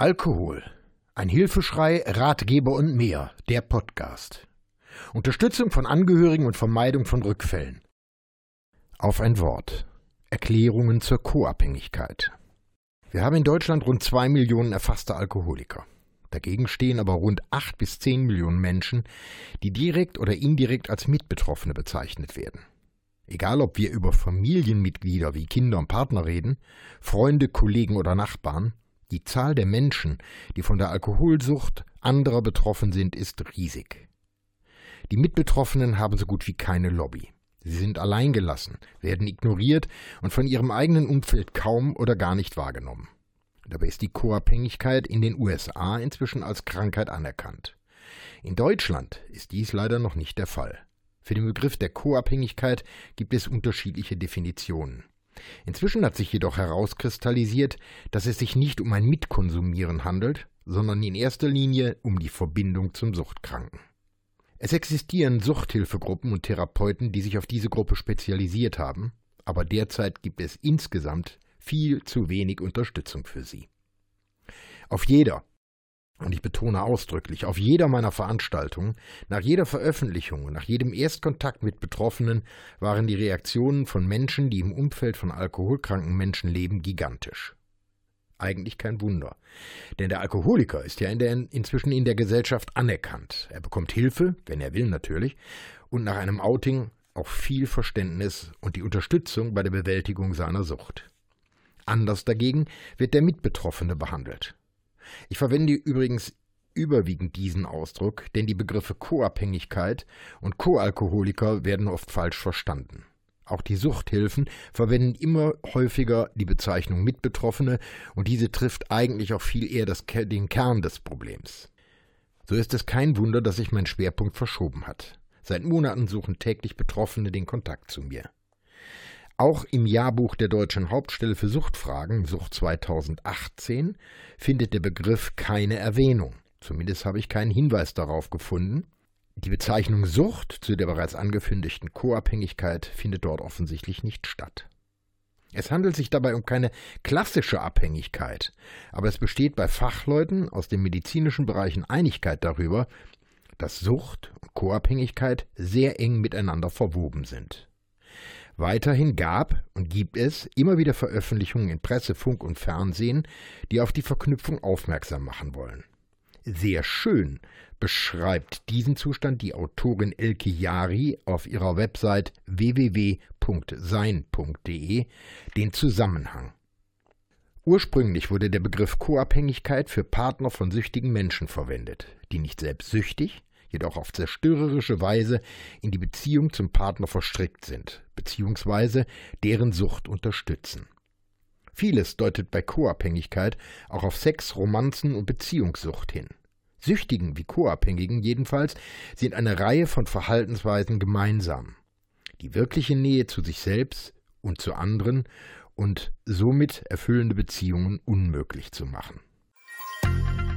Alkohol. Ein Hilfeschrei, Ratgeber und mehr. Der Podcast. Unterstützung von Angehörigen und Vermeidung von Rückfällen. Auf ein Wort. Erklärungen zur Co-Abhängigkeit. Wir haben in Deutschland rund zwei Millionen erfasste Alkoholiker. Dagegen stehen aber rund acht bis zehn Millionen Menschen, die direkt oder indirekt als Mitbetroffene bezeichnet werden. Egal ob wir über Familienmitglieder wie Kinder und Partner reden, Freunde, Kollegen oder Nachbarn, die Zahl der Menschen, die von der Alkoholsucht anderer betroffen sind, ist riesig. Die Mitbetroffenen haben so gut wie keine Lobby. Sie sind alleingelassen, werden ignoriert und von ihrem eigenen Umfeld kaum oder gar nicht wahrgenommen. Dabei ist die Co-Abhängigkeit in den USA inzwischen als Krankheit anerkannt. In Deutschland ist dies leider noch nicht der Fall. Für den Begriff der Co-Abhängigkeit gibt es unterschiedliche Definitionen. Inzwischen hat sich jedoch herauskristallisiert, dass es sich nicht um ein Mitkonsumieren handelt, sondern in erster Linie um die Verbindung zum Suchtkranken. Es existieren Suchthilfegruppen und Therapeuten, die sich auf diese Gruppe spezialisiert haben, aber derzeit gibt es insgesamt viel zu wenig Unterstützung für sie. Auf jeder, und ich betone ausdrücklich, auf jeder meiner Veranstaltungen, nach jeder Veröffentlichung und nach jedem Erstkontakt mit Betroffenen waren die Reaktionen von Menschen, die im Umfeld von alkoholkranken Menschen leben, gigantisch. Eigentlich kein Wunder. Denn der Alkoholiker ist ja in der, inzwischen in der Gesellschaft anerkannt. Er bekommt Hilfe, wenn er will natürlich, und nach einem Outing auch viel Verständnis und die Unterstützung bei der Bewältigung seiner Sucht. Anders dagegen wird der Mitbetroffene behandelt. Ich verwende übrigens überwiegend diesen Ausdruck, denn die Begriffe Co-Abhängigkeit und Co-Alkoholiker werden oft falsch verstanden. Auch die Suchthilfen verwenden immer häufiger die Bezeichnung Mitbetroffene und diese trifft eigentlich auch viel eher das, den Kern des Problems. So ist es kein Wunder, dass sich mein Schwerpunkt verschoben hat. Seit Monaten suchen täglich Betroffene den Kontakt zu mir. Auch im Jahrbuch der Deutschen Hauptstelle für Suchtfragen, Sucht 2018, findet der Begriff keine Erwähnung. Zumindest habe ich keinen Hinweis darauf gefunden. Die Bezeichnung Sucht zu der bereits angekündigten Co-Abhängigkeit findet dort offensichtlich nicht statt. Es handelt sich dabei um keine klassische Abhängigkeit, aber es besteht bei Fachleuten aus den medizinischen Bereichen Einigkeit darüber, dass Sucht und Co-Abhängigkeit sehr eng miteinander verwoben sind. Weiterhin gab und gibt es immer wieder Veröffentlichungen in Presse, Funk und Fernsehen, die auf die Verknüpfung aufmerksam machen wollen. Sehr schön beschreibt diesen Zustand die Autorin Elke Jari auf ihrer Website www.sein.de den Zusammenhang. Ursprünglich wurde der Begriff Co-Abhängigkeit für Partner von süchtigen Menschen verwendet, die nicht selbst süchtig, jedoch auf zerstörerische Weise in die Beziehung zum Partner verstrickt sind, beziehungsweise deren Sucht unterstützen. Vieles deutet bei Co-Abhängigkeit auch auf Sex, Romanzen und Beziehungssucht hin. Süchtigen wie Co-Abhängigen jedenfalls sind eine Reihe von Verhaltensweisen gemeinsam. Die wirkliche Nähe zu sich selbst und zu anderen und somit erfüllende Beziehungen unmöglich zu machen.